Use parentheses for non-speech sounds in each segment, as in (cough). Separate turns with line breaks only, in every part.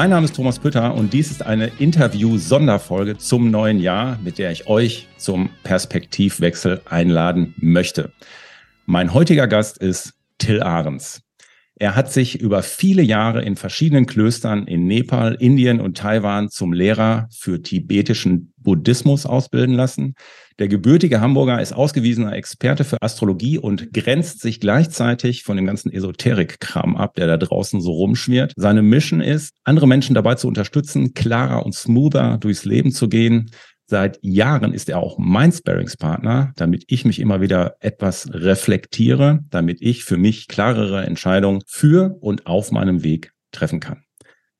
Mein Name ist Thomas Pütter und dies ist eine Interview-Sonderfolge zum neuen Jahr, mit der ich euch zum Perspektivwechsel einladen möchte. Mein heutiger Gast ist Till Ahrens. Er hat sich über viele Jahre in verschiedenen Klöstern in Nepal, Indien und Taiwan zum Lehrer für tibetischen Buddhismus ausbilden lassen. Der gebürtige Hamburger ist ausgewiesener Experte für Astrologie und grenzt sich gleichzeitig von dem ganzen Esoterik-Kram ab, der da draußen so rumschwirrt. Seine Mission ist, andere Menschen dabei zu unterstützen, klarer und smoother durchs Leben zu gehen, Seit Jahren ist er auch mein Sparringspartner, damit ich mich immer wieder etwas reflektiere, damit ich für mich klarere Entscheidungen für und auf meinem Weg treffen kann.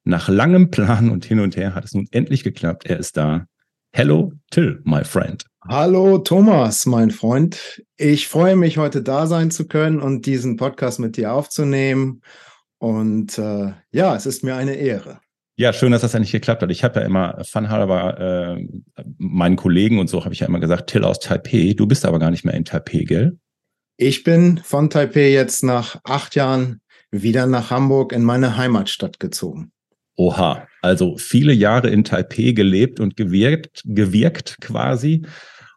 Nach langem Plan und hin und her hat es nun endlich geklappt. Er ist da. Hello, Till, my friend.
Hallo Thomas, mein Freund. Ich freue mich, heute da sein zu können und diesen Podcast mit dir aufzunehmen. Und äh, ja, es ist mir eine Ehre.
Ja, schön, dass das nicht geklappt hat. Ich habe ja immer fanhalber äh, meinen Kollegen und so habe ich ja immer gesagt, Till aus Taipei. Du bist aber gar nicht mehr in Taipei, gell?
Ich bin von Taipei jetzt nach acht Jahren wieder nach Hamburg in meine Heimatstadt gezogen.
Oha, also viele Jahre in Taipei gelebt und gewirkt, gewirkt quasi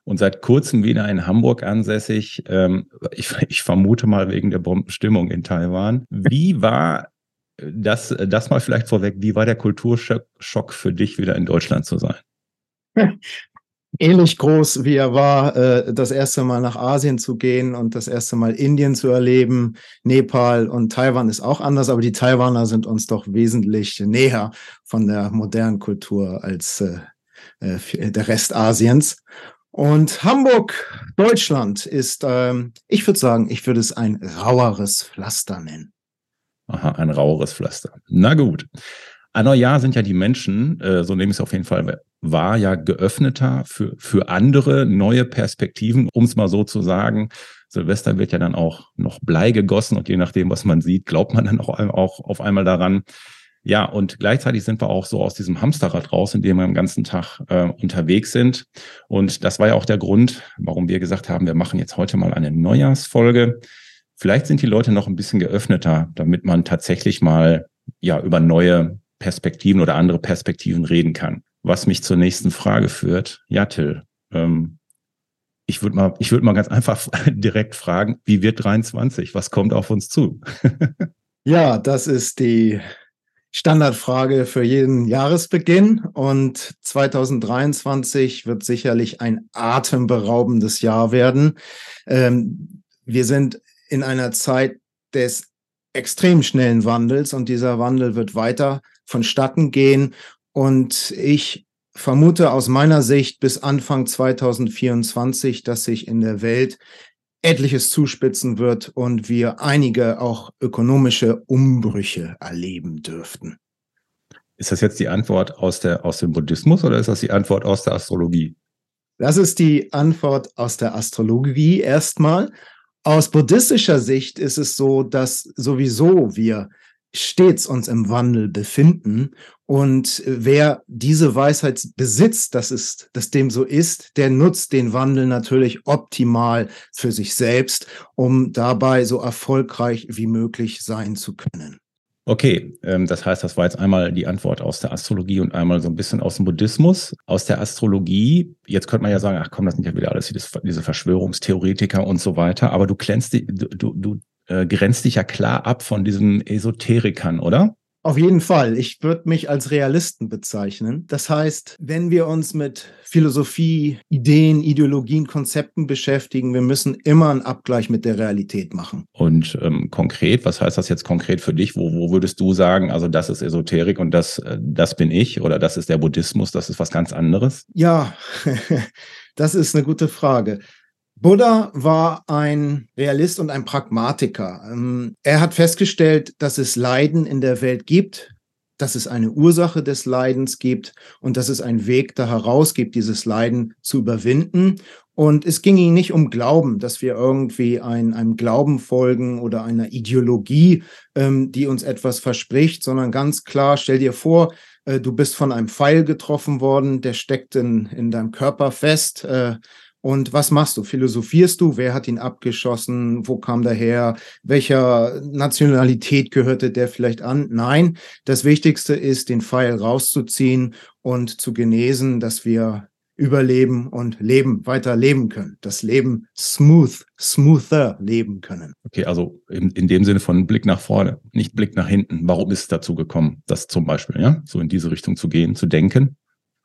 und seit kurzem wieder in Hamburg ansässig. Ähm, ich, ich vermute mal wegen der Bombenstimmung in Taiwan. Wie war das, das mal vielleicht vorweg. Wie war der Kulturschock für dich, wieder in Deutschland zu sein? (laughs)
Ähnlich groß, wie er war, äh, das erste Mal nach Asien zu gehen und das erste Mal Indien zu erleben. Nepal und Taiwan ist auch anders, aber die Taiwaner sind uns doch wesentlich näher von der modernen Kultur als äh, äh, der Rest Asiens. Und Hamburg, Deutschland ist, ähm, ich würde sagen, ich würde es ein raueres Pflaster nennen.
Aha, ein raueres Pflaster. Na gut. An Neujahr sind ja die Menschen, äh, so nehme ich es auf jeden Fall wahr, ja geöffneter für, für andere neue Perspektiven, um es mal so zu sagen. Silvester wird ja dann auch noch Blei gegossen und je nachdem, was man sieht, glaubt man dann auch, auch auf einmal daran. Ja, und gleichzeitig sind wir auch so aus diesem Hamsterrad raus, in dem wir den ganzen Tag äh, unterwegs sind. Und das war ja auch der Grund, warum wir gesagt haben, wir machen jetzt heute mal eine Neujahrsfolge. Vielleicht sind die Leute noch ein bisschen geöffneter, damit man tatsächlich mal ja über neue Perspektiven oder andere Perspektiven reden kann. Was mich zur nächsten Frage führt. Ja, Till, ähm, ich würde mal, ich würde mal ganz einfach (laughs) direkt fragen, wie wird 23? Was kommt auf uns zu? (laughs)
ja, das ist die Standardfrage für jeden Jahresbeginn und 2023 wird sicherlich ein atemberaubendes Jahr werden. Ähm, wir sind in einer Zeit des extrem schnellen Wandels und dieser Wandel wird weiter vonstatten gehen. Und ich vermute aus meiner Sicht bis Anfang 2024, dass sich in der Welt etliches zuspitzen wird und wir einige auch ökonomische Umbrüche erleben dürften.
Ist das jetzt die Antwort aus, der, aus dem Buddhismus oder ist das die Antwort aus der Astrologie?
Das ist die Antwort aus der Astrologie erstmal. Aus buddhistischer Sicht ist es so, dass sowieso wir stets uns im Wandel befinden. Und wer diese Weisheit besitzt, dass es, dass dem so ist, der nutzt den Wandel natürlich optimal für sich selbst, um dabei so erfolgreich wie möglich sein zu können.
Okay, ähm, das heißt, das war jetzt einmal die Antwort aus der Astrologie und einmal so ein bisschen aus dem Buddhismus. Aus der Astrologie, jetzt könnte man ja sagen, ach komm, das sind ja wieder alles diese Verschwörungstheoretiker und so weiter, aber du, glänzt, du, du äh, grenzt dich ja klar ab von diesen Esoterikern, oder?
Auf jeden Fall. Ich würde mich als Realisten bezeichnen. Das heißt, wenn wir uns mit Philosophie, Ideen, Ideologien, Konzepten beschäftigen, wir müssen immer einen Abgleich mit der Realität machen.
Und ähm, konkret, was heißt das jetzt konkret für dich? Wo, wo würdest du sagen, also das ist Esoterik und das, äh, das bin ich oder das ist der Buddhismus, das ist was ganz anderes?
Ja, (laughs) das ist eine gute Frage. Buddha war ein Realist und ein Pragmatiker. Ähm, er hat festgestellt, dass es Leiden in der Welt gibt, dass es eine Ursache des Leidens gibt und dass es einen Weg da heraus gibt, dieses Leiden zu überwinden. Und es ging ihm nicht um Glauben, dass wir irgendwie ein, einem Glauben folgen oder einer Ideologie, ähm, die uns etwas verspricht, sondern ganz klar, stell dir vor, äh, du bist von einem Pfeil getroffen worden, der steckt in, in deinem Körper fest. Äh, Und was machst du? Philosophierst du? Wer hat ihn abgeschossen? Wo kam der her? Welcher Nationalität gehörte der vielleicht an? Nein, das Wichtigste ist, den Pfeil rauszuziehen und zu genesen, dass wir überleben und leben, weiter leben können. Das Leben smooth, smoother leben können.
Okay, also in, in dem Sinne von Blick nach vorne, nicht Blick nach hinten. Warum ist es dazu gekommen, das zum Beispiel, ja, so in diese Richtung zu gehen, zu denken?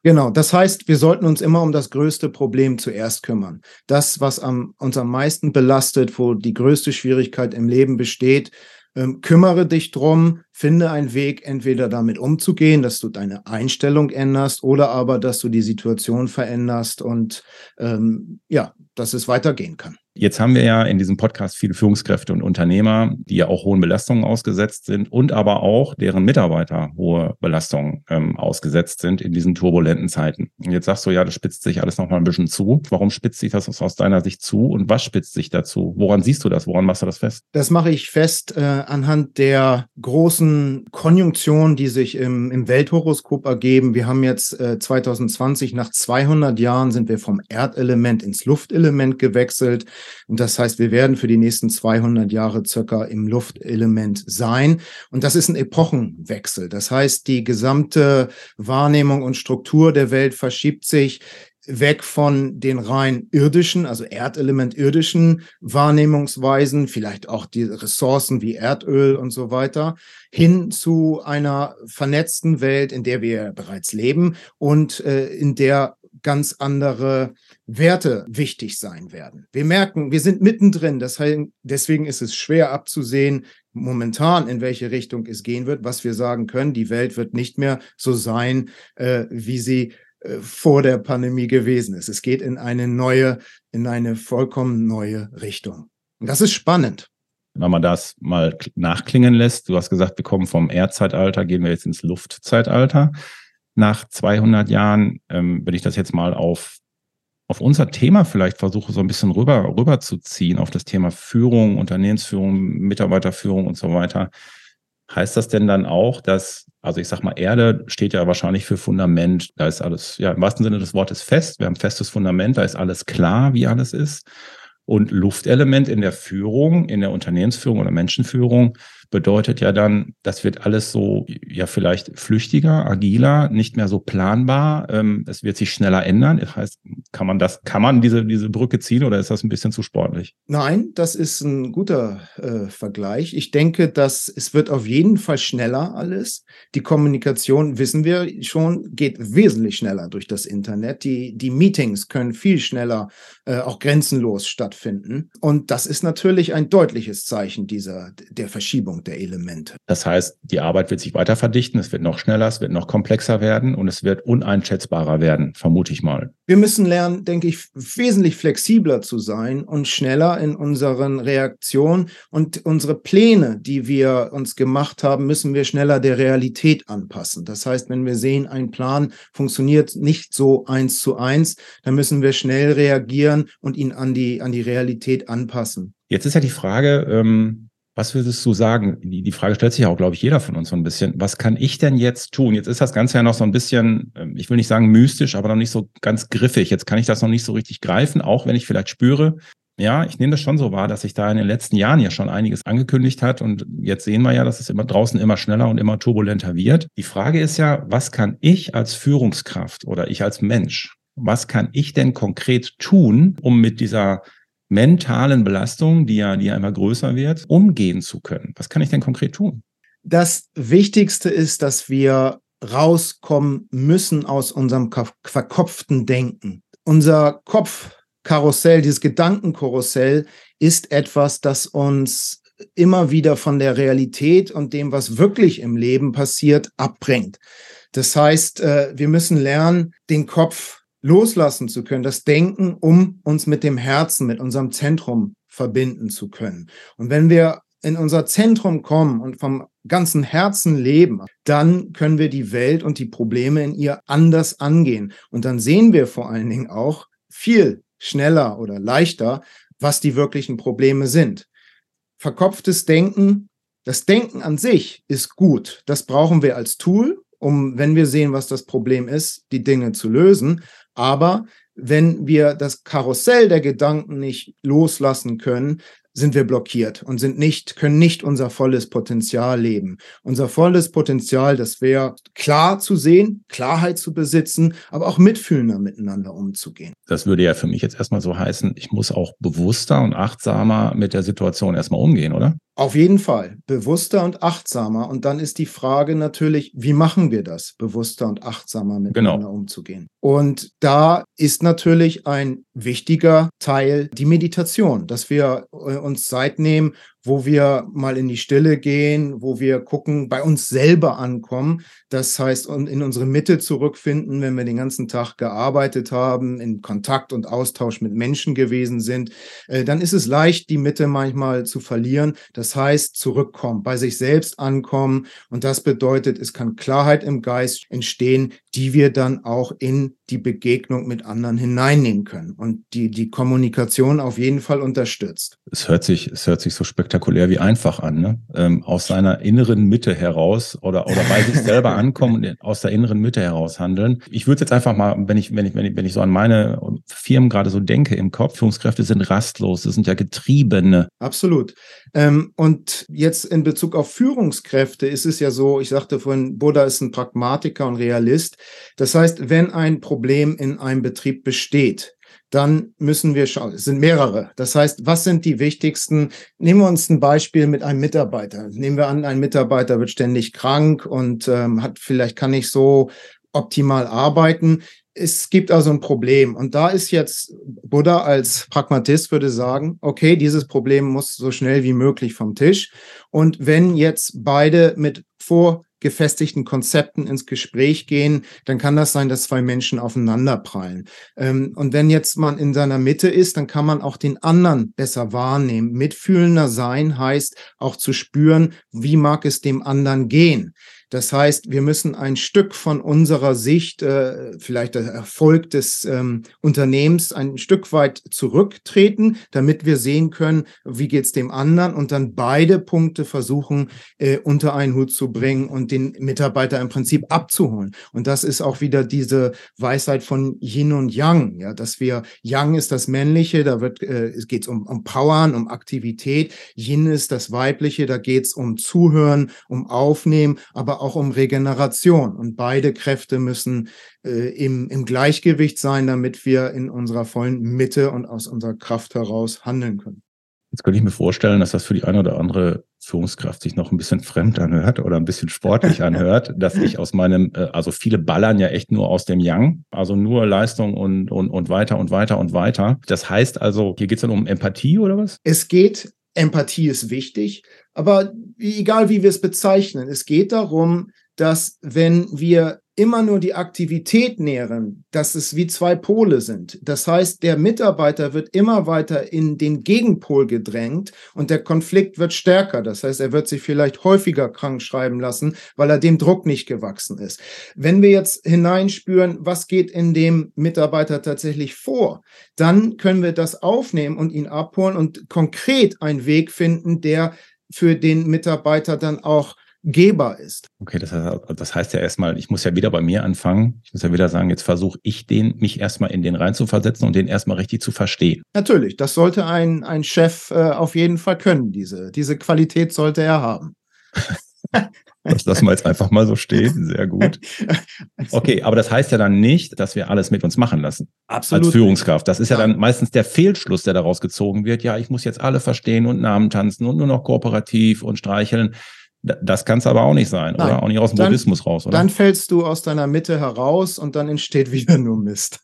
Genau, das heißt, wir sollten uns immer um das größte Problem zuerst kümmern. Das, was am, uns am meisten belastet, wo die größte Schwierigkeit im Leben besteht, ähm, kümmere dich drum, finde einen Weg, entweder damit umzugehen, dass du deine Einstellung änderst oder aber, dass du die Situation veränderst und ähm, ja, dass es weitergehen kann.
Jetzt haben wir ja in diesem Podcast viele Führungskräfte und Unternehmer, die ja auch hohen Belastungen ausgesetzt sind und aber auch deren Mitarbeiter hohe Belastungen ähm, ausgesetzt sind in diesen turbulenten Zeiten. Und jetzt sagst du ja, das spitzt sich alles nochmal ein bisschen zu. Warum spitzt sich das aus deiner Sicht zu und was spitzt sich dazu? Woran siehst du das? Woran machst du das fest?
Das mache ich fest äh, anhand der großen Konjunktionen, die sich im, im Welthoroskop ergeben. Wir haben jetzt äh, 2020 nach 200 Jahren sind wir vom Erdelement ins Luftelement gewechselt. Und das heißt, wir werden für die nächsten 200 Jahre circa im Luftelement sein. Und das ist ein Epochenwechsel. Das heißt, die gesamte Wahrnehmung und Struktur der Welt verschiebt sich weg von den rein irdischen, also Erdelement irdischen Wahrnehmungsweisen, vielleicht auch die Ressourcen wie Erdöl und so weiter, hin zu einer vernetzten Welt, in der wir bereits leben und äh, in der ganz andere Werte wichtig sein werden. Wir merken, wir sind mittendrin. Das heißt, deswegen ist es schwer abzusehen, momentan, in welche Richtung es gehen wird. Was wir sagen können, die Welt wird nicht mehr so sein, äh, wie sie äh, vor der Pandemie gewesen ist. Es geht in eine neue, in eine vollkommen neue Richtung. Und das ist spannend.
Wenn man das mal nachklingen lässt, du hast gesagt, wir kommen vom Erdzeitalter, gehen wir jetzt ins Luftzeitalter nach 200 Jahren, ähm, wenn ich das jetzt mal auf, auf unser Thema vielleicht versuche, so ein bisschen rüber, rüber zu ziehen, auf das Thema Führung, Unternehmensführung, Mitarbeiterführung und so weiter. Heißt das denn dann auch, dass, also ich sag mal, Erde steht ja wahrscheinlich für Fundament, da ist alles, ja, im wahrsten Sinne des Wortes fest, wir haben ein festes Fundament, da ist alles klar, wie alles ist. Und Luftelement in der Führung, in der Unternehmensführung oder Menschenführung, bedeutet ja dann, das wird alles so, ja, vielleicht flüchtiger, agiler, nicht mehr so planbar. Ähm, es wird sich schneller ändern. Das heißt, kann man das, kann man diese, diese Brücke ziehen oder ist das ein bisschen zu sportlich?
Nein, das ist ein guter äh, Vergleich. Ich denke, dass es wird auf jeden Fall schneller alles. Die Kommunikation, wissen wir schon, geht wesentlich schneller durch das Internet. Die, die Meetings können viel schneller, äh, auch grenzenlos stattfinden. Und das ist natürlich ein deutliches Zeichen dieser, der Verschiebung Verteilung der Elemente.
Das heißt, die Arbeit wird sich weiter verdichten, es wird noch schneller, es wird noch komplexer werden und es wird uneinschätzbarer werden, vermute ich mal.
Wir müssen lernen, denke ich, wesentlich flexibler zu sein und schneller in unseren Reaktionen und unsere Pläne, die wir uns gemacht haben, müssen wir schneller der Realität anpassen. Das heißt, wenn wir sehen, ein Plan funktioniert nicht so eins zu eins, dann müssen wir schnell reagieren und ihn an die, an die Realität anpassen.
Jetzt ist ja die Frage, ähm was würdest du sagen? Die, die Frage stellt sich auch, glaube ich, jeder von uns so ein bisschen. Was kann ich denn jetzt tun? Jetzt ist das Ganze ja noch so ein bisschen, ähm, ich will nicht sagen mystisch, aber noch nicht so ganz griffig. Jetzt kann ich das noch nicht so richtig greifen, auch wenn ich vielleicht spüre, ja, ich nehme das schon so wahr, dass sich da in den letzten Jahren ja schon einiges angekündigt hat und jetzt sehen wir ja, dass es immer draußen immer schneller und immer turbulenter wird. Die Frage ist ja, was kann ich als Führungskraft oder ich als Mensch, was kann ich denn konkret tun, um mit dieser mentalen Belastung, die ja, die ja immer größer wird, umgehen zu können? Was kann ich denn konkret tun?
Das Wichtigste ist, dass wir rauskommen müssen aus unserem verkopften Denken. Unser Kopfkarussell, dieses Gedankenkarussell ist etwas, das uns immer wieder von der Realität und dem, was wirklich im Leben passiert, abbringt. Das heißt, äh, wir müssen lernen, den Kopf loslassen zu können, das Denken, um uns mit dem Herzen, mit unserem Zentrum verbinden zu können. Und wenn wir in unser Zentrum kommen und vom ganzen Herzen leben, dann können wir die Welt und die Probleme in ihr anders angehen. Und dann sehen wir vor allen Dingen auch viel schneller oder leichter, was die wirklichen Probleme sind. Verkopftes Denken, das Denken an sich ist gut. Das brauchen wir als Tool, um, wenn wir sehen, was das Problem ist, die Dinge zu lösen. Aber wenn wir das Karussell der Gedanken nicht loslassen können, sind wir blockiert und sind nicht, können nicht unser volles Potenzial leben. Unser volles Potenzial, das wäre klar zu sehen, Klarheit zu besitzen, aber auch mitfühlender miteinander umzugehen.
Das würde ja für mich jetzt erstmal so heißen, ich muss auch bewusster und achtsamer mit der Situation erstmal umgehen, oder?
Auf jeden Fall, bewusster und achtsamer. Und dann ist die Frage natürlich, wie machen wir das, bewusster und achtsamer miteinander genau. umzugehen? Und da ist natürlich ein wichtiger Teil die Meditation, dass wir äh, uns Zeit nehmen, wo wir mal in die Stille gehen, wo wir gucken, bei uns selber ankommen. Das heißt, in unsere Mitte zurückfinden, wenn wir den ganzen Tag gearbeitet haben, in Kontakt und Austausch mit Menschen gewesen sind, äh, dann ist es leicht, die Mitte manchmal zu verlieren. Das heißt, zurückkommen, bei sich selbst ankommen. Und das bedeutet, es kann Klarheit im Geist entstehen, die wir dann auch in die Begegnung mit anderen hineinnehmen können und die die Kommunikation auf jeden Fall unterstützt.
Es hört sich, es hört sich so spektakulär wie einfach an, ne? Ähm, aus seiner inneren Mitte heraus oder, oder bei sich selber (laughs) ankommen und aus der inneren Mitte heraus handeln. Ich würde jetzt einfach mal, wenn ich, wenn ich, wenn ich, wenn ich so an meine Firmen gerade so denke im Kopf, Führungskräfte sind rastlos, das sind ja Getriebene.
Absolut. Ähm, und jetzt in Bezug auf Führungskräfte ist es ja so, ich sagte vorhin, Buddha ist ein Pragmatiker und Realist. Das heißt, wenn ein Problem in einem Betrieb besteht, dann müssen wir schauen, es sind mehrere. Das heißt, was sind die wichtigsten? Nehmen wir uns ein Beispiel mit einem Mitarbeiter. Nehmen wir an, ein Mitarbeiter wird ständig krank und ähm, hat vielleicht kann nicht so optimal arbeiten. Es gibt also ein Problem. Und da ist jetzt Buddha als Pragmatist würde sagen, okay, dieses Problem muss so schnell wie möglich vom Tisch. Und wenn jetzt beide mit vor gefestigten Konzepten ins Gespräch gehen, dann kann das sein, dass zwei Menschen aufeinanderprallen. Ähm, und wenn jetzt man in seiner Mitte ist, dann kann man auch den anderen besser wahrnehmen. Mitfühlender sein heißt auch zu spüren, wie mag es dem anderen gehen. Das heißt, wir müssen ein Stück von unserer Sicht, äh, vielleicht der Erfolg des ähm, Unternehmens, ein Stück weit zurücktreten, damit wir sehen können, wie geht's dem anderen und dann beide Punkte versuchen äh, unter einen Hut zu bringen und den Mitarbeiter im Prinzip abzuholen. Und das ist auch wieder diese Weisheit von Yin und Yang, ja, dass wir Yang ist das Männliche, da wird äh, es geht um, um Powern, um Aktivität. Yin ist das Weibliche, da geht's um Zuhören, um Aufnehmen, aber auch um Regeneration. Und beide Kräfte müssen äh, im, im Gleichgewicht sein, damit wir in unserer vollen Mitte und aus unserer Kraft heraus handeln können.
Jetzt könnte ich mir vorstellen, dass das für die eine oder andere Führungskraft sich noch ein bisschen fremd anhört oder ein bisschen sportlich (laughs) anhört, dass ich aus meinem, äh, also viele ballern ja echt nur aus dem Yang, also nur Leistung und, und, und weiter und weiter und weiter. Das heißt also, hier geht es dann um Empathie oder was?
Es geht Empathie ist wichtig, aber egal wie wir es bezeichnen, es geht darum, dass wenn wir immer nur die Aktivität nähren, dass es wie zwei Pole sind. Das heißt, der Mitarbeiter wird immer weiter in den Gegenpol gedrängt und der Konflikt wird stärker. Das heißt, er wird sich vielleicht häufiger krank schreiben lassen, weil er dem Druck nicht gewachsen ist. Wenn wir jetzt hineinspüren, was geht in dem Mitarbeiter tatsächlich vor, dann können wir das aufnehmen und ihn abholen und konkret einen Weg finden, der für den Mitarbeiter dann auch Geber ist.
Okay, das heißt, das heißt ja erstmal, ich muss ja wieder bei mir anfangen. Ich muss ja wieder sagen, jetzt versuche ich den, mich erstmal in den reinzuversetzen und den erstmal richtig zu verstehen.
Natürlich, das sollte ein, ein Chef äh, auf jeden Fall können. Diese, diese Qualität sollte er haben. (laughs)
Das lassen wir jetzt einfach mal so stehen. Sehr gut. (laughs) Okay, aber das heißt ja dann nicht, dass wir alles mit uns machen lassen.
Absolut.
Als Führungskraft. Das ist ja, ja dann meistens der Fehlschluss, der daraus gezogen wird. Ja, ich muss jetzt alle verstehen und Namen tanzen und nur noch kooperativ und streicheln. Das kann es aber auch nicht sein, Nein. oder? Auch nicht aus dem dann, Buddhismus raus, oder?
Dann fällst du aus deiner Mitte heraus und dann entsteht (laughs) wieder nur Mist.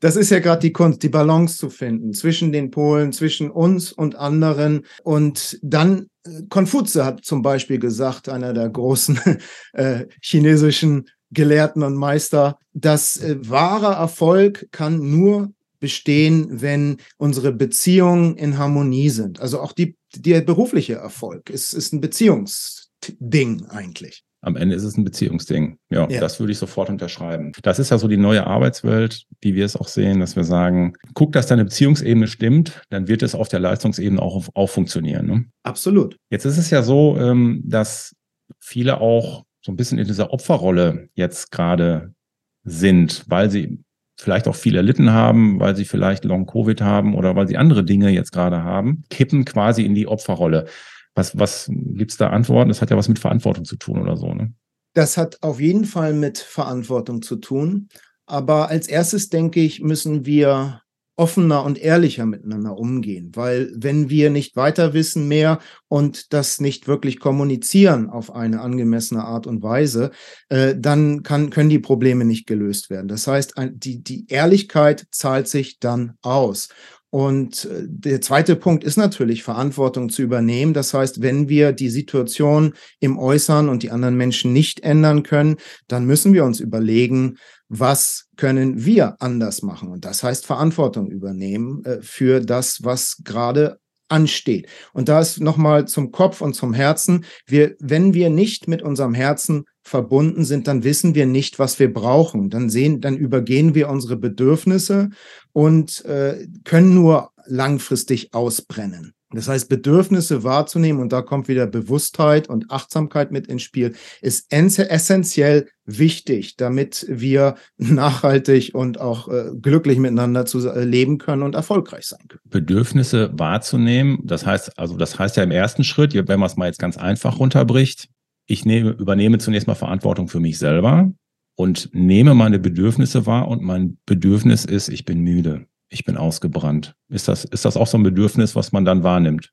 Das ist ja gerade die Kunst, die Balance zu finden zwischen den Polen, zwischen uns und anderen. Und dann, äh, Konfutze hat zum Beispiel gesagt, einer der großen (laughs) äh, chinesischen Gelehrten und Meister, dass äh, wahrer Erfolg kann nur bestehen, wenn unsere Beziehungen in Harmonie sind. Also auch die, der berufliche Erfolg ist, ist ein Beziehungsding eigentlich.
Am Ende ist es ein Beziehungsding. Ja, ja, das würde ich sofort unterschreiben. Das ist ja so die neue Arbeitswelt, wie wir es auch sehen, dass wir sagen, guck, dass deine Beziehungsebene stimmt, dann wird es auf der Leistungsebene auch, auch funktionieren. Ne?
Absolut.
Jetzt ist es ja so, ähm, dass viele auch so ein bisschen in dieser Opferrolle jetzt gerade sind, weil sie vielleicht auch viel erlitten haben, weil sie vielleicht Long-Covid haben oder weil sie andere Dinge jetzt gerade haben, kippen quasi in die Opferrolle. Was, was gibt's da Antworten? Das hat ja was mit Verantwortung zu tun oder so, ne?
Das hat auf jeden Fall mit Verantwortung zu tun. Aber als erstes denke ich, müssen wir offener und ehrlicher miteinander umgehen, weil wenn wir nicht weiter wissen mehr und das nicht wirklich kommunizieren auf eine angemessene Art und Weise, äh, dann kann, können die Probleme nicht gelöst werden. Das heißt, die, die Ehrlichkeit zahlt sich dann aus. Und äh, der zweite Punkt ist natürlich, Verantwortung zu übernehmen. Das heißt, wenn wir die Situation im Äußeren und die anderen Menschen nicht ändern können, dann müssen wir uns überlegen, was können wir anders machen? Und das heißt Verantwortung übernehmen äh, für das, was gerade ansteht. Und da ist nochmal zum Kopf und zum Herzen. Wir, wenn wir nicht mit unserem Herzen verbunden sind, dann wissen wir nicht, was wir brauchen. Dann sehen, dann übergehen wir unsere Bedürfnisse und äh, können nur langfristig ausbrennen. Das heißt, Bedürfnisse wahrzunehmen, und da kommt wieder Bewusstheit und Achtsamkeit mit ins Spiel, ist essentiell wichtig, damit wir nachhaltig und auch äh, glücklich miteinander zu äh, leben können und erfolgreich sein können.
Bedürfnisse wahrzunehmen, das heißt, also das heißt ja im ersten Schritt, wenn man es mal jetzt ganz einfach runterbricht, ich nehme, übernehme zunächst mal Verantwortung für mich selber und nehme meine Bedürfnisse wahr und mein Bedürfnis ist, ich bin müde ich bin ausgebrannt. Ist das, ist das auch so ein Bedürfnis, was man dann wahrnimmt?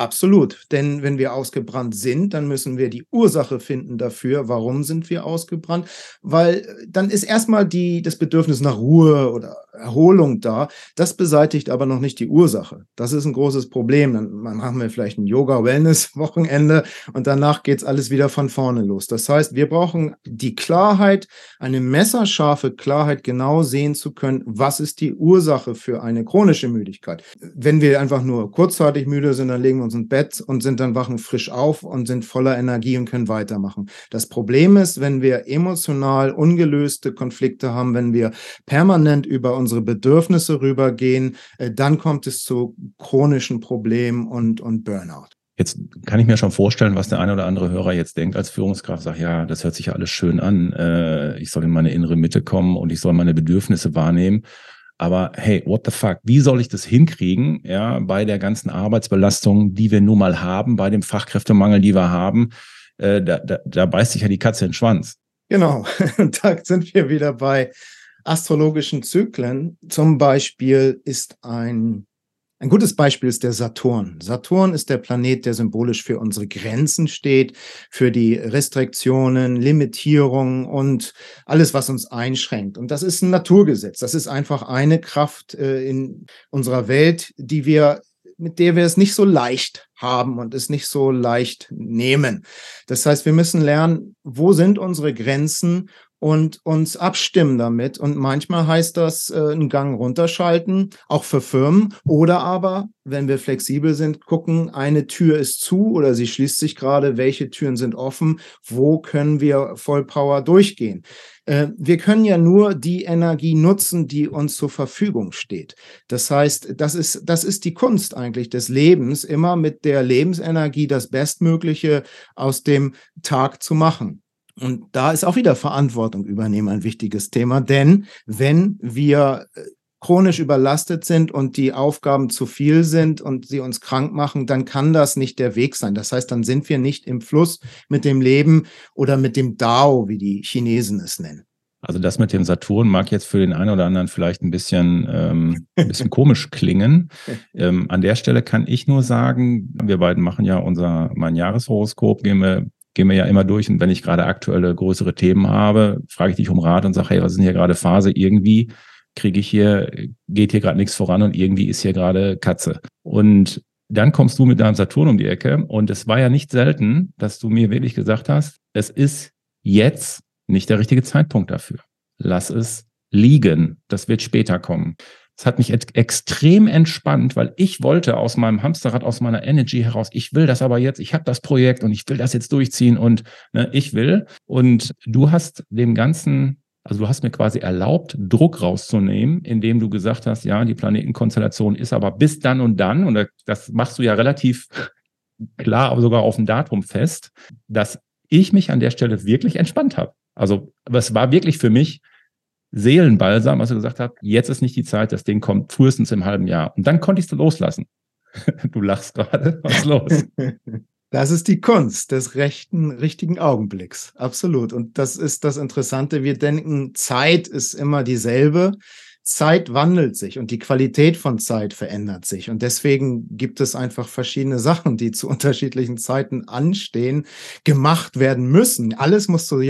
Absolut, denn wenn wir ausgebrannt sind, dann müssen wir die Ursache finden dafür, warum sind wir ausgebrannt, weil äh, dann ist erstmal die, das Bedürfnis nach Ruhe oder Erholung da. Das beseitigt aber noch nicht die Ursache. Das ist ein großes Problem. Dann machen wir vielleicht ein Yoga-Wellness-Wochenende und danach geht's alles wieder von vorne los. Das heißt, wir brauchen die Klarheit, eine messerscharfe Klarheit, genau sehen zu können, was ist die Ursache für eine chronische Müdigkeit. Wenn wir einfach nur kurzzeitig müde sind, dann legen wir uns ins Bett und sind dann wachen frisch auf und sind voller Energie und können weitermachen. Das Problem ist, wenn wir emotional ungelöste Konflikte haben, wenn wir permanent über unsere Bedürfnisse rübergehen, äh, dann kommt es zu chronischen Problemen und, und Burnout.
Jetzt kann ich mir schon vorstellen, was der eine oder andere Hörer jetzt denkt als Führungskraft, sagt, ja, das hört sich ja alles schön an. Äh, ich soll in meine innere Mitte kommen und ich soll meine Bedürfnisse wahrnehmen. Aber hey, what the fuck? Wie soll ich das hinkriegen, ja, bei der ganzen Arbeitsbelastung, die wir nun mal haben, bei dem Fachkräftemangel, die wir haben? Äh, da, da, da beißt sich ja die Katze in den Schwanz.
Genau, (laughs) da sind wir wieder bei astrologischen Zyklen. Zum Beispiel ist ein ein gutes Beispiel ist der Saturn. Saturn ist der Planet, der symbolisch für unsere Grenzen steht, für die Restriktionen, Limitierungen und alles, was uns einschränkt. Und das ist ein Naturgesetz. Das ist einfach eine Kraft äh, in unserer Welt, die wir mit der wir es nicht so leicht haben und es nicht so leicht nehmen. Das heißt, wir müssen lernen, wo sind unsere Grenzen und uns abstimmen damit. Und manchmal heißt das äh, einen Gang runterschalten, auch für Firmen. Oder aber, wenn wir flexibel sind, gucken, eine Tür ist zu oder sie schließt sich gerade, welche Türen sind offen, wo können wir Vollpower durchgehen. Äh, wir können ja nur die Energie nutzen, die uns zur Verfügung steht. Das heißt, das ist, das ist die Kunst eigentlich des Lebens, immer mit der Lebensenergie das Bestmögliche aus dem Tag zu machen. Und da ist auch wieder Verantwortung übernehmen ein wichtiges Thema, denn wenn wir äh, chronisch überlastet sind und die Aufgaben zu viel sind und sie uns krank machen, dann kann das nicht der Weg sein. Das heißt, dann sind wir nicht im Fluss mit dem Leben oder mit dem Dao, wie die Chinesen es nennen.
Also das mit dem Saturn mag jetzt für den einen oder anderen vielleicht ein bisschen, ähm, ein bisschen (laughs) komisch klingen. (laughs) Ähm, an der Stelle kann ich nur sagen, wir beiden machen ja unser mein Jahreshoroskop, gehen wir gehen wir ja immer durch und wenn ich gerade aktuelle größere Themen habe, frage ich dich um Rat und sage, hey, was ist denn hier gerade Phase? Irgendwie kriege ich hier, geht hier gerade nichts voran und irgendwie ist hier gerade Katze. Und dann kommst du mit deinem Saturn um die Ecke und es war ja nicht selten, dass du mir wirklich gesagt hast, es ist jetzt nicht der richtige Zeitpunkt dafür. Lass es liegen. Das wird später kommen. Es hat mich extrem entspannt, weil ich wollte aus meinem Hamsterrad, aus meiner Energy heraus, ich will das aber jetzt, ich habe das Projekt und ich will das jetzt durchziehen und ne, ich will. Und du hast dem Ganzen, also du hast mir quasi erlaubt, Druck rauszunehmen, indem du gesagt hast, ja, die Planetenkonstellation ist aber bis dann und dann, und das machst du ja relativ klar, aber sogar auf ein Datum fest, dass ich mich an der Stelle wirklich entspannt habe. Also es war wirklich für mich Seelenbalsam, was du gesagt hast, jetzt ist nicht die Zeit, das Ding kommt frühestens im halben Jahr. Und dann konnte ich es loslassen. (laughs) Du lachst gerade, was ist los? (laughs)
Das ist die Kunst des rechten, richtigen Augenblicks. Absolut. Und das ist das Interessante. Wir denken, Zeit ist immer dieselbe. Zeit wandelt sich und die Qualität von Zeit verändert sich. Und deswegen gibt es einfach verschiedene Sachen, die zu (laughs) unterschiedlichen Zeiten anstehen, gemacht werden müssen. Alles muss zu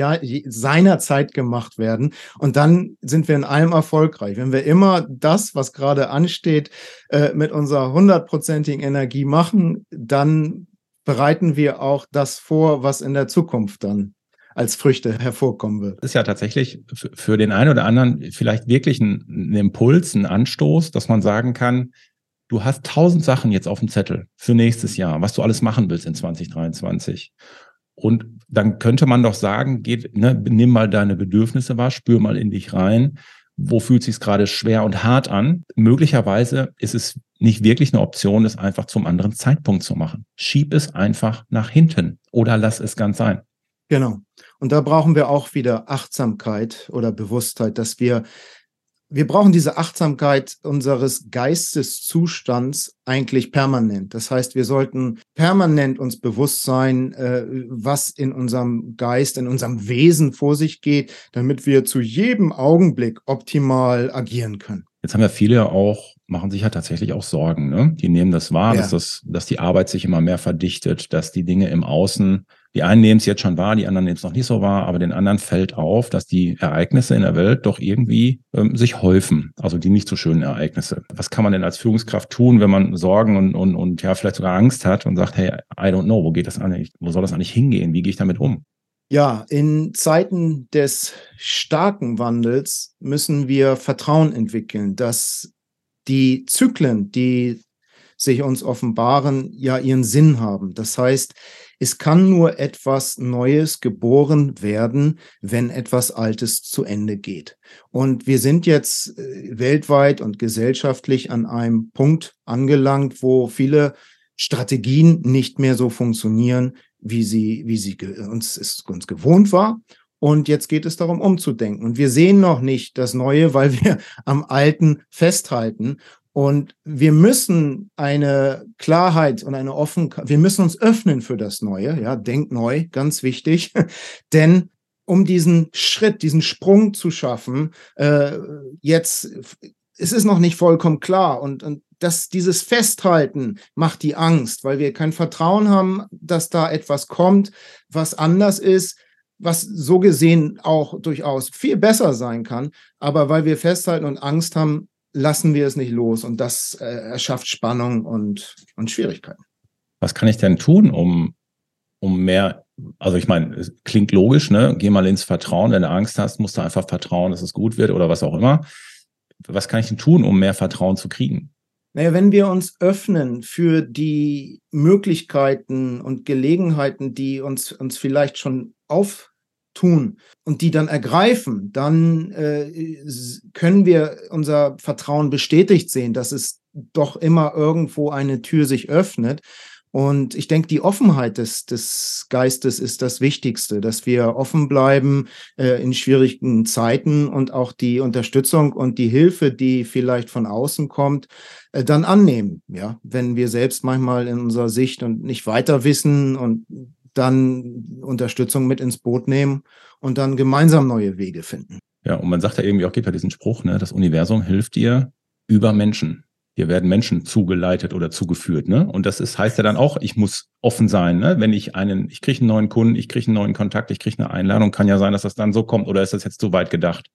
seiner Zeit gemacht werden. Und dann sind wir in allem erfolgreich. Wenn wir immer das, was gerade ansteht, äh, mit unserer hundertprozentigen Energie machen, dann bereiten wir auch das vor, was in der Zukunft dann als Früchte hervorkommen wird.
Das ist ja tatsächlich für den einen oder anderen vielleicht wirklich ein, ein Impuls, ein Anstoß, dass man sagen kann, du hast tausend Sachen jetzt auf dem Zettel für nächstes Jahr, was du alles machen willst in 2023. Und dann könnte man doch sagen, geht, ne, nimm mal deine Bedürfnisse wahr, spür mal in dich rein. Wo fühlt sich gerade schwer und hart an? Möglicherweise ist es nicht wirklich eine Option, es einfach zum anderen Zeitpunkt zu machen. Schieb es einfach nach hinten oder lass es ganz sein.
Genau. Und da brauchen wir auch wieder Achtsamkeit oder Bewusstheit, dass wir, wir brauchen diese Achtsamkeit unseres Geisteszustands eigentlich permanent. Das heißt, wir sollten permanent uns bewusst sein, äh, was in unserem Geist, in unserem Wesen vor sich geht, damit wir zu jedem Augenblick optimal agieren können.
Jetzt haben ja viele auch, machen sich ja tatsächlich auch Sorgen. Ne? Die nehmen das wahr, ja. dass, das, dass die Arbeit sich immer mehr verdichtet, dass die Dinge im Außen die einen nehmen es jetzt schon wahr, die anderen nehmen es noch nicht so wahr, aber den anderen fällt auf, dass die Ereignisse in der Welt doch irgendwie ähm, sich häufen, also die nicht so schönen Ereignisse. Was kann man denn als Führungskraft tun, wenn man Sorgen und, und, und ja vielleicht sogar Angst hat und sagt, hey, I don't know, wo geht das eigentlich, wo soll das eigentlich hingehen? Wie gehe ich damit um?
Ja, in Zeiten des starken Wandels müssen wir Vertrauen entwickeln, dass die Zyklen, die sich uns offenbaren, ja ihren Sinn haben. Das heißt, es kann nur etwas Neues geboren werden, wenn etwas Altes zu Ende geht. Und wir sind jetzt äh, weltweit und gesellschaftlich an einem Punkt angelangt, wo viele Strategien nicht mehr so funktionieren, wie sie, wie sie uns, es uns gewohnt war. Und jetzt geht es darum, umzudenken. Und wir sehen noch nicht das Neue, weil (laughs) wir am Alten festhalten. Und wir müssen eine Klarheit und eine Offenheit, wir müssen uns öffnen für das Neue, ja, denk neu, ganz wichtig. (laughs) Denn um diesen Schritt, diesen Sprung zu schaffen, äh, jetzt, es ist noch nicht vollkommen klar und, und das, dieses Festhalten macht die Angst, weil wir kein Vertrauen haben, dass da etwas kommt, was anders ist, was so gesehen auch durchaus viel besser sein kann. Aber weil wir festhalten und Angst haben, lassen wir es nicht los und das äh, erschafft Spannung und, und Schwierigkeiten.
Was kann ich denn tun, um, um mehr, also ich meine, es klingt logisch, ne? Geh mal ins Vertrauen, wenn du Angst hast, musst du einfach vertrauen, dass es gut wird oder was auch immer. Was kann ich denn tun, um mehr Vertrauen zu kriegen?
Naja, wenn wir uns öffnen für die Möglichkeiten und Gelegenheiten, die uns, uns vielleicht schon auf tun und die dann ergreifen, dann äh, können wir unser Vertrauen bestätigt sehen, dass es doch immer irgendwo eine Tür sich öffnet. Und ich denke, die Offenheit des, des Geistes ist das Wichtigste, dass wir offen bleiben äh, in schwierigen Zeiten und auch die Unterstützung und die Hilfe, die vielleicht von außen kommt, äh, dann annehmen. Ja, wenn wir selbst manchmal in unserer Sicht und nicht weiter wissen und dann Unterstützung mit ins Boot nehmen und dann gemeinsam neue Wege finden.
Ja, und man sagt ja irgendwie auch, gibt ja diesen Spruch, ne, das Universum hilft dir über Menschen. Hier werden Menschen zugeleitet oder zugeführt, ne? Und das ist, heißt ja dann auch, ich muss offen sein, ne? Wenn ich einen, ich kriege einen neuen Kunden, ich kriege einen neuen Kontakt, ich kriege eine Einladung, kann ja sein, dass das dann so kommt, oder ist das jetzt zu weit gedacht?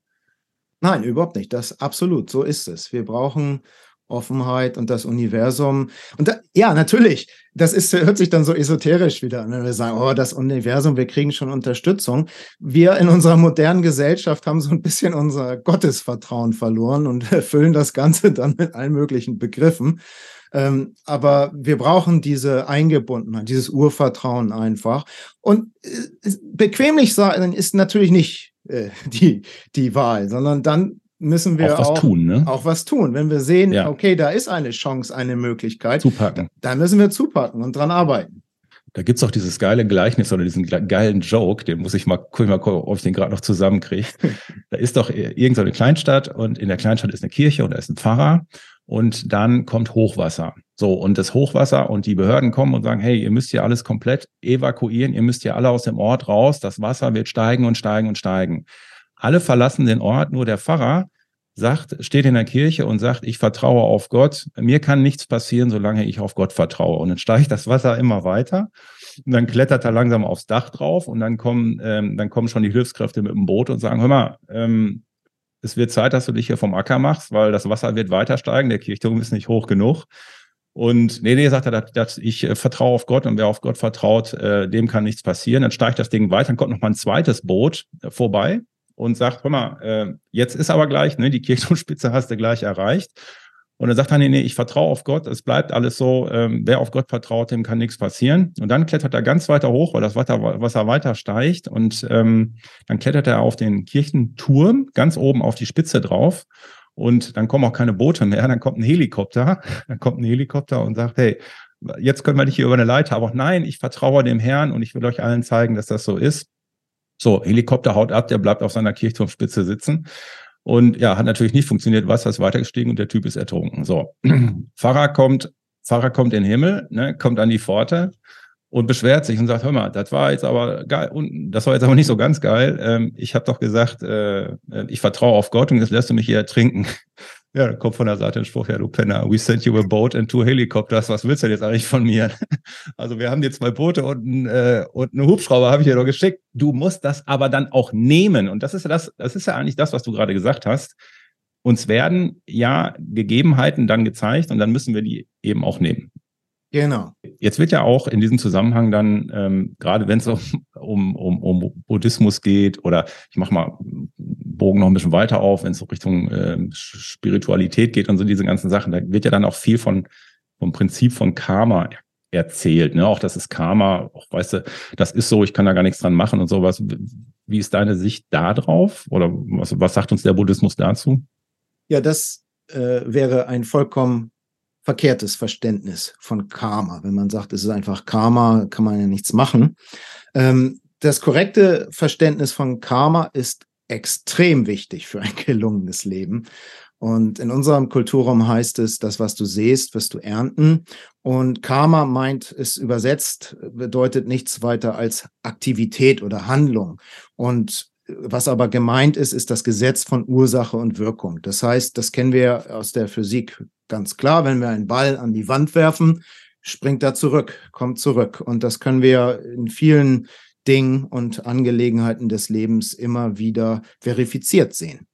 Nein, überhaupt nicht. Das absolut, so ist es. Wir brauchen Offenheit und das Universum. Und da, ja, natürlich, das ist, hört sich dann so esoterisch wieder an, wenn wir sagen, oh, das Universum, wir kriegen schon Unterstützung. Wir in unserer modernen Gesellschaft haben so ein bisschen unser Gottesvertrauen verloren und (laughs) erfüllen das Ganze dann mit allen möglichen Begriffen. Ähm, aber wir brauchen diese Eingebundenheit, dieses Urvertrauen einfach. Und äh, bequemlich sein ist natürlich nicht äh, die, die Wahl, sondern dann müssen wir auch was auch, tun, ne? Auch was tun. Wenn wir sehen, ja. okay, da ist eine Chance, eine Möglichkeit,
zupacken.
Da, da müssen wir zupacken und dran arbeiten.
Da gibt's auch dieses geile Gleichnis oder diesen geilen Joke, den muss ich mal, guck ich mal, ob ich den gerade noch zusammenkriege. (laughs) da ist doch irgendeine Kleinstadt und in der Kleinstadt ist eine Kirche und da ist ein Pfarrer und dann kommt Hochwasser. So, und das Hochwasser und die Behörden kommen und sagen, hey, ihr müsst hier alles komplett evakuieren, ihr müsst hier alle aus dem Ort raus, das Wasser wird steigen und steigen und steigen. Alle verlassen den Ort, nur der Pfarrer sagt, steht in der Kirche und sagt, ich vertraue auf Gott. Mir kann nichts passieren, solange ich auf Gott vertraue. Und dann steigt das Wasser immer weiter. Und dann klettert er langsam aufs Dach drauf und dann kommen, ähm, dann kommen schon die Hilfskräfte mit dem Boot und sagen, hör mal, ähm, es wird Zeit, dass du dich hier vom Acker machst, weil das Wasser wird weiter steigen, der Kirchturm ist nicht hoch genug. Und nee, nee, sagt er, dass, dass ich äh, vertraue auf Gott und wer auf Gott vertraut, äh, dem kann nichts passieren. Dann steigt das Ding weiter, dann kommt noch mal ein zweites Boot äh, vorbei und sagt, hör mal, äh, jetzt ist aber gleich, ne, die Kirchturmspitze hast du gleich erreicht. Und dann sagt er, nee, nee, ich vertraue auf Gott, es bleibt alles so, ähm, wer auf Gott vertraut, dem kann nichts passieren. Und dann klettert er ganz weiter hoch, weil das Wasser, Wasser weiter steigt. Und ähm, dann klettert er auf den Kirchenturm, ganz oben auf die Spitze drauf. Und dann kommen auch keine Boote mehr, dann kommt ein Helikopter, (laughs) dann kommt ein Helikopter und sagt, hey, jetzt können wir nicht hier über eine Leiter, aber nein, ich vertraue dem Herrn und ich will euch allen zeigen, dass das so ist. So, Helikopter haut ab, der bleibt auf seiner Kirchturmspitze sitzen. Und ja, hat natürlich nicht funktioniert, Wasser ist weitergestiegen und der Typ ist ertrunken. So, (clears throat) Pfarrer kommt, Pfarrer kommt in den Himmel, ne, kommt an die Pforte und beschwert sich und sagt, hör mal, das war jetzt aber geil und das war jetzt aber nicht so ganz geil. Ähm, ich habe doch gesagt, äh, äh ich vertraue auf Gott und jetzt lässt du mich hier ertrinken. Ja, dann kommt von der Seite ein Spruch, ja, du Penner, we sent you a boat and two helicopters. Was willst du denn jetzt eigentlich von mir? (laughs) Also wir haben dir zwei Boote und, äh, und einen Hubschrauber habe ich dir doch geschickt. Du musst das aber dann auch nehmen. Und das ist ja das, das ist ja eigentlich das, was du gerade gesagt hast. Uns werden ja Gegebenheiten dann gezeigt und dann müssen wir die eben auch nehmen.
Genau.
Jetzt wird ja auch in diesem Zusammenhang dann, ähm, gerade wenn es um, um, um Buddhismus geht, oder ich mache mal Bogen noch ein bisschen weiter auf, wenn es so Richtung äh, Spiritualität geht und so diese ganzen Sachen, da wird ja dann auch viel von vom Prinzip von Karma erzählt. Ne? Auch das ist Karma, auch weißt du, das ist so, ich kann da gar nichts dran machen und sowas. Wie ist deine Sicht da drauf? Oder was, was sagt uns der Buddhismus dazu?
Ja, das äh, wäre ein vollkommen verkehrtes Verständnis von Karma. Wenn man sagt, es ist einfach Karma, kann man ja nichts machen. Ähm, das korrekte Verständnis von Karma ist extrem wichtig für ein (laughs) gelungenes Leben. Und in unserem Kulturraum heißt es, das, was du siehst, wirst du ernten. Und Karma meint, es übersetzt, bedeutet nichts weiter als Aktivität oder Handlung. Und was aber gemeint ist, ist das Gesetz von Ursache und Wirkung. Das heißt, das kennen wir aus der Physik ganz klar. Wenn wir einen Ball an die Wand werfen, springt er zurück, kommt zurück. Und das können wir in vielen Dingen und Angelegenheiten des Lebens immer wieder verifiziert sehen.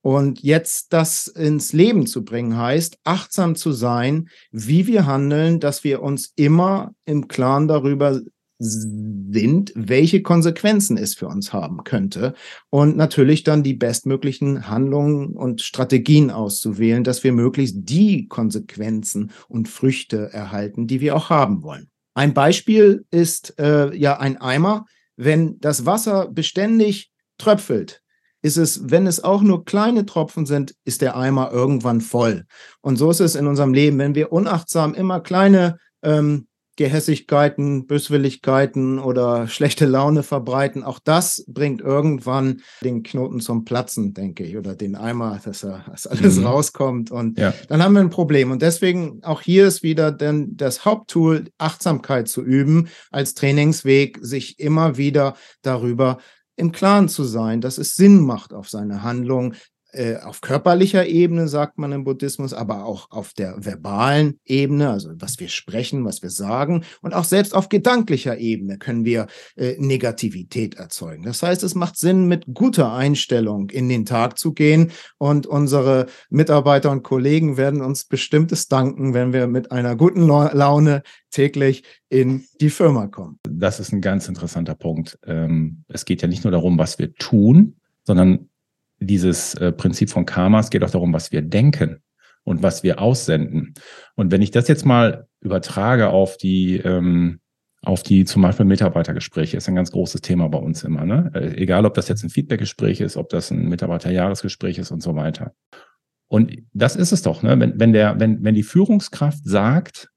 Und jetzt das ins Leben zu bringen heißt, achtsam zu sein, wie wir handeln, dass wir uns immer im Klaren darüber sind, welche Konsequenzen es für uns haben könnte und natürlich dann die bestmöglichen Handlungen und Strategien auszuwählen, dass wir möglichst die Konsequenzen und Früchte erhalten, die wir auch haben wollen. Ein Beispiel ist äh, ja ein Eimer. Wenn das Wasser beständig tröpfelt, ist es, wenn es auch nur kleine Tropfen sind, ist der Eimer irgendwann voll. Und so ist es in unserem Leben. Wenn wir unachtsam immer kleine ähm, Gehässigkeiten, Böswilligkeiten oder schlechte Laune verbreiten. Auch das bringt irgendwann den Knoten zum Platzen, denke ich, oder den Eimer, dass, er, dass alles mhm. rauskommt. Und ja. dann haben wir ein Problem. Und deswegen auch hier ist wieder denn das Haupttool, Achtsamkeit zu üben, als Trainingsweg, sich immer wieder darüber im Klaren zu sein, dass es Sinn macht auf seine Handlung, auf körperlicher Ebene, sagt man im Buddhismus, aber auch auf der verbalen Ebene, also was wir sprechen, was wir sagen. Und auch selbst auf gedanklicher Ebene können wir äh, Negativität erzeugen. Das heißt, es macht Sinn, mit guter Einstellung in den Tag zu gehen. Und unsere Mitarbeiter und Kollegen werden uns bestimmtes danken, wenn wir mit einer guten Laune täglich in die Firma kommen.
Das ist ein ganz interessanter Punkt. Ähm, es geht ja nicht nur darum, was wir tun, sondern dieses äh, Prinzip von Karma, es geht auch darum, was wir denken und was wir aussenden. Und wenn ich das jetzt mal übertrage auf die, ähm, auf die zum Beispiel Mitarbeitergespräche, ist ein ganz großes Thema bei uns immer. Ne? Äh, egal, ob das jetzt ein Feedbackgespräch ist, ob das ein Mitarbeiterjahresgespräch ist und so weiter. Und das ist es doch, ne? wenn, wenn, der, wenn, wenn die Führungskraft sagt,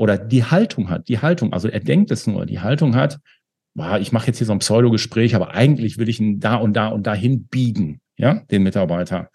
oder die Haltung hat, die Haltung, also er denkt es nur, die Haltung hat, boah, ich mache jetzt hier so ein Pseudogespräch, aber eigentlich will ich ihn da und da und dahin biegen, ja, den Mitarbeiter.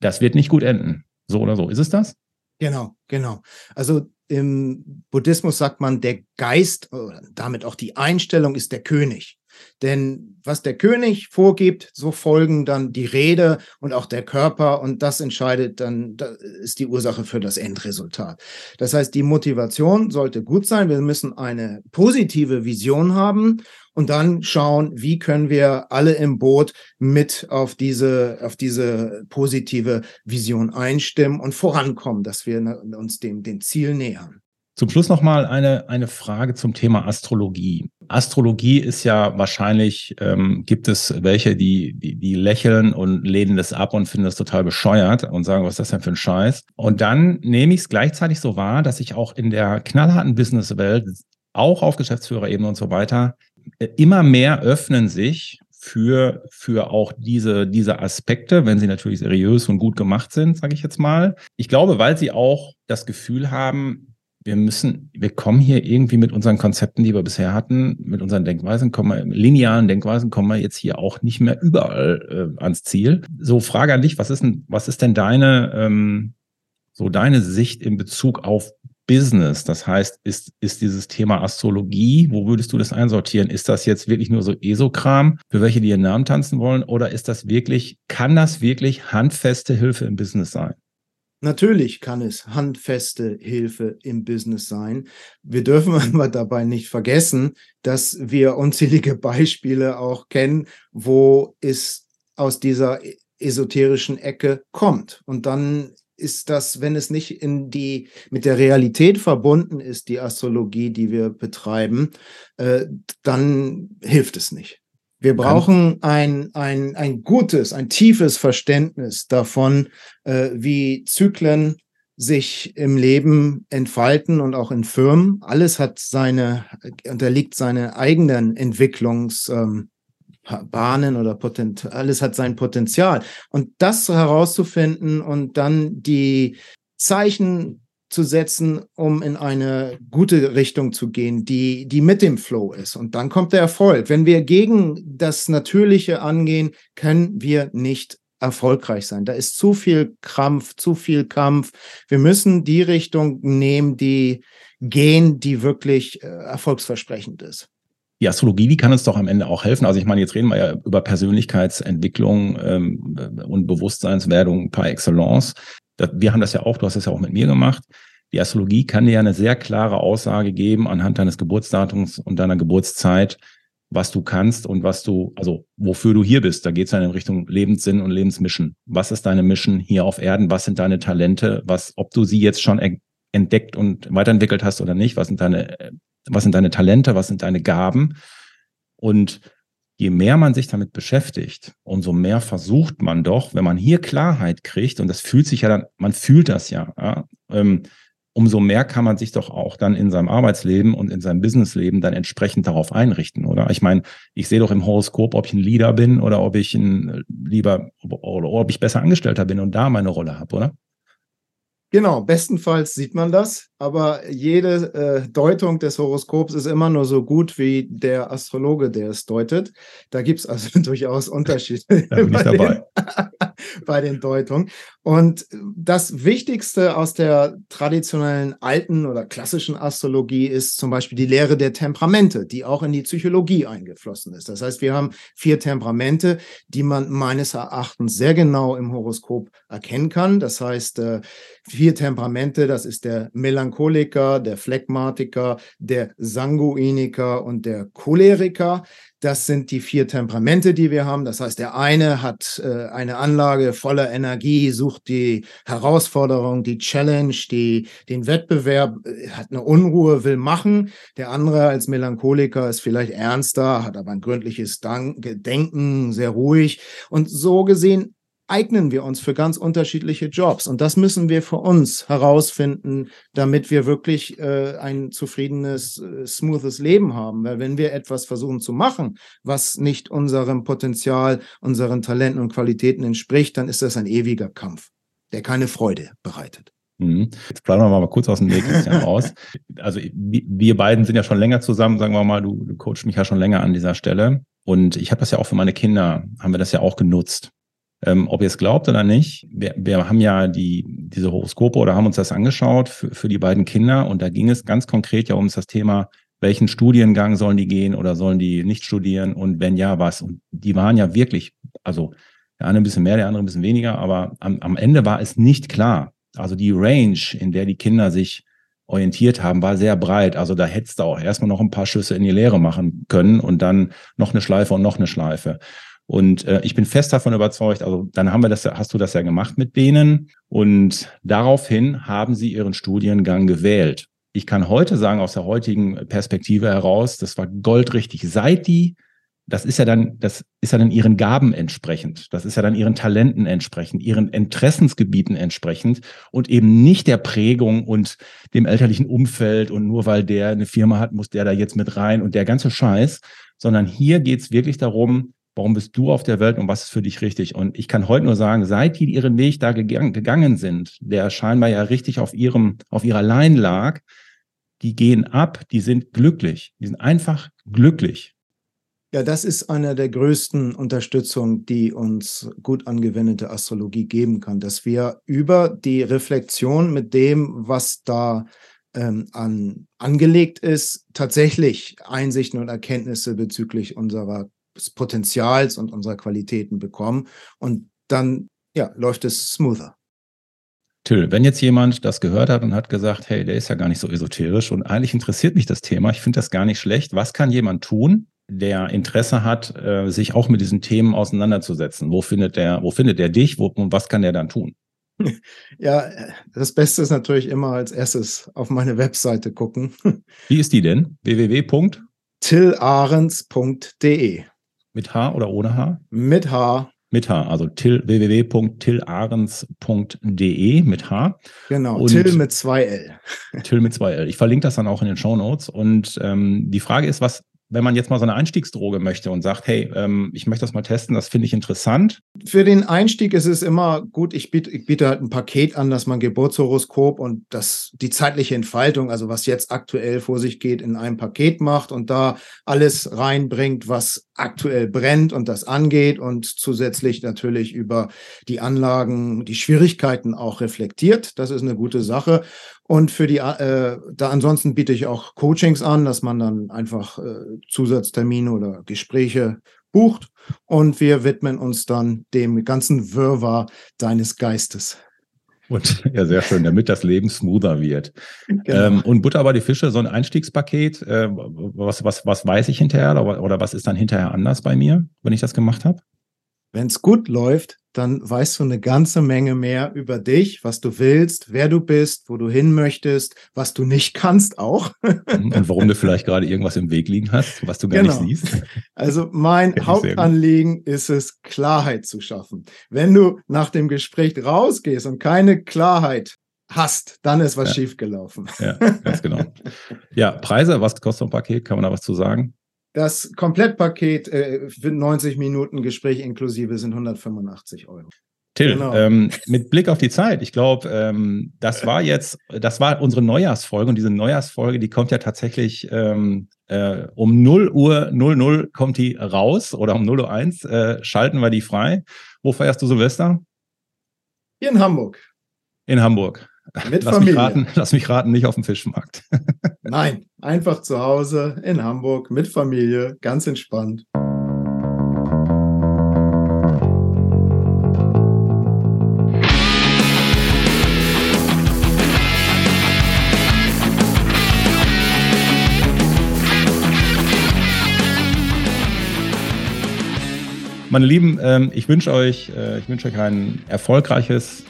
Das wird nicht gut enden. So oder so. Ist es das?
Genau, genau. Also im Buddhismus sagt man, der Geist, damit auch die Einstellung ist der König. Denn was der König vorgibt, so folgen dann die Rede und auch der Körper und das entscheidet dann, das ist die Ursache für das Endresultat. Das heißt, die Motivation sollte gut sein. Wir müssen eine positive Vision haben und dann schauen, wie können wir alle im Boot mit auf diese, auf diese positive Vision einstimmen und vorankommen, dass wir uns dem, dem Ziel nähern.
Zum Schluss nochmal eine, eine Frage zum Thema Astrologie. Astrologie ist ja wahrscheinlich, ähm, gibt es welche, die, die, die lächeln und lehnen das ab und finden das total bescheuert und sagen, was ist das denn für ein Scheiß? Und dann nehme ich es gleichzeitig so wahr, dass ich auch in der knallharten Businesswelt, auch auf Geschäftsführerebene und so weiter, äh, immer mehr öffnen sich für, für auch diese, diese Aspekte, wenn sie natürlich seriös und gut gemacht sind, sage ich jetzt mal. Ich glaube, weil sie auch das Gefühl haben, wir müssen, wir kommen hier irgendwie mit unseren Konzepten, die wir bisher hatten, mit unseren Denkweisen, kommen wir, linearen Denkweisen, kommen wir jetzt hier auch nicht mehr überall äh, ans Ziel. So, Frage an dich, was ist denn, was ist denn deine, ähm, so deine Sicht in Bezug auf Business? Das heißt, ist, ist dieses Thema Astrologie, wo würdest du das einsortieren? Ist das jetzt wirklich nur so Esokram, für welche, die ihren Namen tanzen wollen? Oder ist das wirklich, kann das wirklich handfeste Hilfe im Business sein?
Natürlich kann es handfeste Hilfe im Business sein. Wir dürfen (laughs) aber dabei nicht vergessen, dass wir unzählige (laughs) Beispiele auch kennen, wo es aus dieser e-, esoterischen Ecke kommt. Und dann ist das, wenn es nicht in die, mit der Realität verbunden ist, die Astrologie, die wir betreiben, äh, dann hilft es nicht. Wir brauchen ein, ein, ein gutes, ein tiefes Verständnis davon, äh, wie Zyklen sich im Leben entfalten und auch in Firmen. Alles hat seine, unterliegt seine eigenen Entwicklungsbahnen ähm, oder Potent, alles hat sein Potenzial. Und das herauszufinden und dann die Zeichen zu setzen, um in eine gute Richtung zu gehen, die, die mit dem Flow ist. Und dann kommt der Erfolg. Wenn wir gegen das Natürliche angehen, können wir nicht erfolgreich sein. Da ist zu viel Krampf, zu viel Kampf. Wir müssen die Richtung nehmen, die gehen, die wirklich äh, erfolgsversprechend ist.
Die Astrologie, die kann uns doch am Ende auch helfen. Also ich meine, jetzt reden wir ja über Persönlichkeitsentwicklung ähm, und Bewusstseinswerdung par excellence wir haben das ja auch, du hast das ja auch mit mir gemacht. Die Astrologie kann dir ja eine sehr klare Aussage geben anhand deines Geburtsdatums und deiner Geburtszeit, was du kannst und was du, also wofür du hier bist. Da geht es dann in Richtung Lebenssinn und Lebensmission. Was ist deine Mission hier auf Erden? Was sind deine Talente? Was, ob du sie jetzt schon entdeckt und weiterentwickelt hast oder nicht? Was sind deine, was sind deine Talente? Was sind deine Gaben? Und je mehr man sich damit beschäftigt, umso mehr versucht man doch, wenn man hier Klarheit kriegt, und das fühlt sich ja dann, man fühlt das ja, ja ähm, umso mehr kann man sich doch auch dann in seinem Arbeitsleben und in seinem Businessleben dann entsprechend darauf einrichten, oder? Ich meine, ich sehe doch im Horoskop, ob ich ein Leader bin oder ob ich ein lieber oder ob ich besser Angestellter bin und da meine Rolle habe, oder?
Genau, bestenfalls sieht man das, aber jede äh, Deutung des Horoskops ist immer nur so gut wie der Astrologe, der es deutet. Da gibt es also (laughs) durchaus Unterschiede (laughs) bei, den, (laughs) bei, den, Deutungen. Und das Wichtigste aus der traditionellen alten oder klassischen Astrologie ist zum Beispiel die Lehre der Temperamente, die auch in die Psychologie eingeflossen ist. Das heißt, wir haben vier Temperamente, die man meines Erachtens sehr genau im Horoskop erkennen kann. Das heißt, äh, vier Temperamente, das ist der Melancholiker, der Phlegmatiker, der Sanguiniker und der Choleriker. Das sind die vier Temperamente, die wir haben. Das heißt, der eine hat äh, eine Anlage voller Energie, sucht die Herausforderung, die Challenge, die, den Wettbewerb, äh, hat eine Unruhe, will machen. Der andere als Melancholiker ist vielleicht ernster, hat aber ein gründliches Denken, sehr ruhig. Und so gesehen eignen wir uns für ganz unterschiedliche Jobs. Und das müssen wir für uns herausfinden, damit wir wirklich äh, ein zufriedenes, äh, smoothes Leben haben. Weil wenn wir etwas versuchen zu machen, was nicht unserem Potenzial, unseren Talenten und Qualitäten entspricht, dann ist das ein ewiger Kampf, der keine Freude bereitet.
Mhm. Jetzt planen wir mal kurz aus dem Nähkästchen raus. Also wir beiden sind ja schon länger zusammen, sagen wir mal, du, du coachst mich ja schon länger an dieser Stelle. Und ich habe das ja auch für meine Kinder, haben wir das ja auch genutzt. Ähm, ob ihr es glaubt oder nicht, wir, wir haben ja die, diese Horoskope oder haben uns das angeschaut für, für die beiden Kinder und da ging es ganz konkret ja um das Thema, welchen Studiengang sollen die gehen oder sollen die nicht studieren und wenn ja, was. Und die waren ja wirklich, also der eine ein bisschen mehr, der andere ein bisschen weniger, aber am, am Ende war es nicht klar. Also die Range, in der die Kinder sich orientiert haben, war sehr breit. Also da hättest du auch erstmal noch ein paar Schüsse in die Leere machen können und dann noch eine Schleife und noch eine Schleife. Und äh, ich bin fest davon überzeugt, also dann haben wir das, hast du das ja gemacht mit denen und daraufhin haben sie ihren Studiengang gewählt. Ich kann heute sagen, aus der heutigen Perspektive heraus, das war goldrichtig. Seit die das ist ja dann, das ist ja dann ihren Gaben entsprechend. Das ist ja dann ihren Talenten entsprechend, ihren Interessensgebieten entsprechend und eben nicht der Prägung und dem elterlichen Umfeld und nur weil der eine Firma hat, muss der da jetzt mit rein und der ganze Scheiß, sondern hier geht's wirklich darum, warum bist du auf der Welt und was ist für dich richtig? Und ich kann heute nur sagen, seit die ihren Weg da gegangen sind, der scheinbar ja richtig auf ihrem, auf ihrer Line lag, die gehen ab, die sind glücklich, die sind einfach glücklich.
Ja, das ist eine der größten Unterstützungen, die uns gut angewendete Astrologie geben kann, dass wir über die Reflexion mit dem, was da ähm, an, angelegt ist, tatsächlich Einsichten und Erkenntnisse bezüglich unserer Potenzials und unserer Qualitäten bekommen. Und dann ja, läuft es smoother.
Till, wenn jetzt jemand das gehört hat und hat gesagt, hey, der ist ja gar nicht so esoterisch und eigentlich interessiert mich das Thema, ich finde das gar nicht schlecht, was kann jemand tun, der Interesse hat, äh, sich auch mit diesen Themen auseinanderzusetzen. Wo findet der, wo findet er dich? Wo, und was kann der dann tun? (laughs)
Ja, das Beste ist natürlich immer als erstes auf meine Webseite gucken.
Wie ist die denn? (laughs)
www.tillahrens.de.
Mit H oder ohne H?
Mit H.
Mit H, also till, www.tillahrens.de mit H.
Genau, und Till mit zwei L. (laughs)
Till mit zwei L. Ich verlinke das dann auch in den Show Notes. Und ähm, die Frage ist, was, wenn man jetzt mal so eine Einstiegsdroge möchte und sagt, hey, ähm, ich möchte das mal testen, das finde ich interessant.
Für den Einstieg ist es immer gut, ich biete, ich biete halt ein Paket an, dass man Geburtshoroskop und das, die zeitliche Entfaltung, also was jetzt aktuell vor sich geht, in einem Paket macht und da alles reinbringt, was aktuell brennt und das angeht und zusätzlich natürlich über die Anlagen, die Schwierigkeiten auch reflektiert. Das ist eine gute Sache. Und für die, äh, da ansonsten biete ich auch Coachings an, dass man dann einfach äh, Zusatztermine oder Gespräche bucht und wir widmen uns dann dem ganzen Wirrwarr deines Geistes.
Und ja, sehr schön, damit das Leben smoother wird. Genau. Ähm, und Butter bei die Fische, so ein Einstiegspaket, äh, was, was, was weiß ich hinterher oder, oder was ist dann hinterher anders bei mir, wenn ich das gemacht habe?
Wenn es gut läuft, dann weißt du eine ganze Menge mehr über dich, was du willst, wer du bist, wo du hin möchtest, was du nicht kannst auch.
Und warum du vielleicht gerade irgendwas im Weg liegen hast, was du gar genau. nicht siehst.
Also mein Hauptanliegen ist es, Klarheit zu schaffen. Wenn du nach dem Gespräch rausgehst und keine Klarheit hast, dann ist was ja. schiefgelaufen.
Ja, ganz genau. Ja, Preise, was kostet ein Paket? Kann man da was zu sagen?
Das Komplettpaket äh, für 90 Minuten Gespräch inklusive sind 185 Euro.
Till, genau. ähm, mit Blick auf die Zeit, ich glaube, ähm, das war jetzt, das war unsere Neujahrsfolge und diese Neujahrsfolge, die kommt ja tatsächlich ähm, äh, um 0 Uhr 00 kommt die raus oder um 0 Uhr 1 äh, schalten wir die frei. Wo feierst du Silvester?
Hier in Hamburg.
In Hamburg.
Mit
lass
Familie.
Mich raten, (laughs) lass mich raten, nicht auf dem Fischmarkt. (laughs)
Nein, einfach zu Hause in Hamburg mit Familie, ganz entspannt.
Meine Lieben, ähm, ich wünsche euch, äh, ich wünsche euch ein erfolgreiches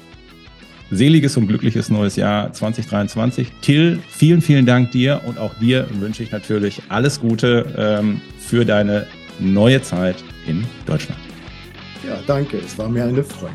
seliges und glückliches neues Jahr 2023. Till, vielen, vielen Dank dir und auch dir wünsche ich natürlich alles Gute ähm, für deine neue Zeit in Deutschland.
Ja, danke. Es war mir eine Freude.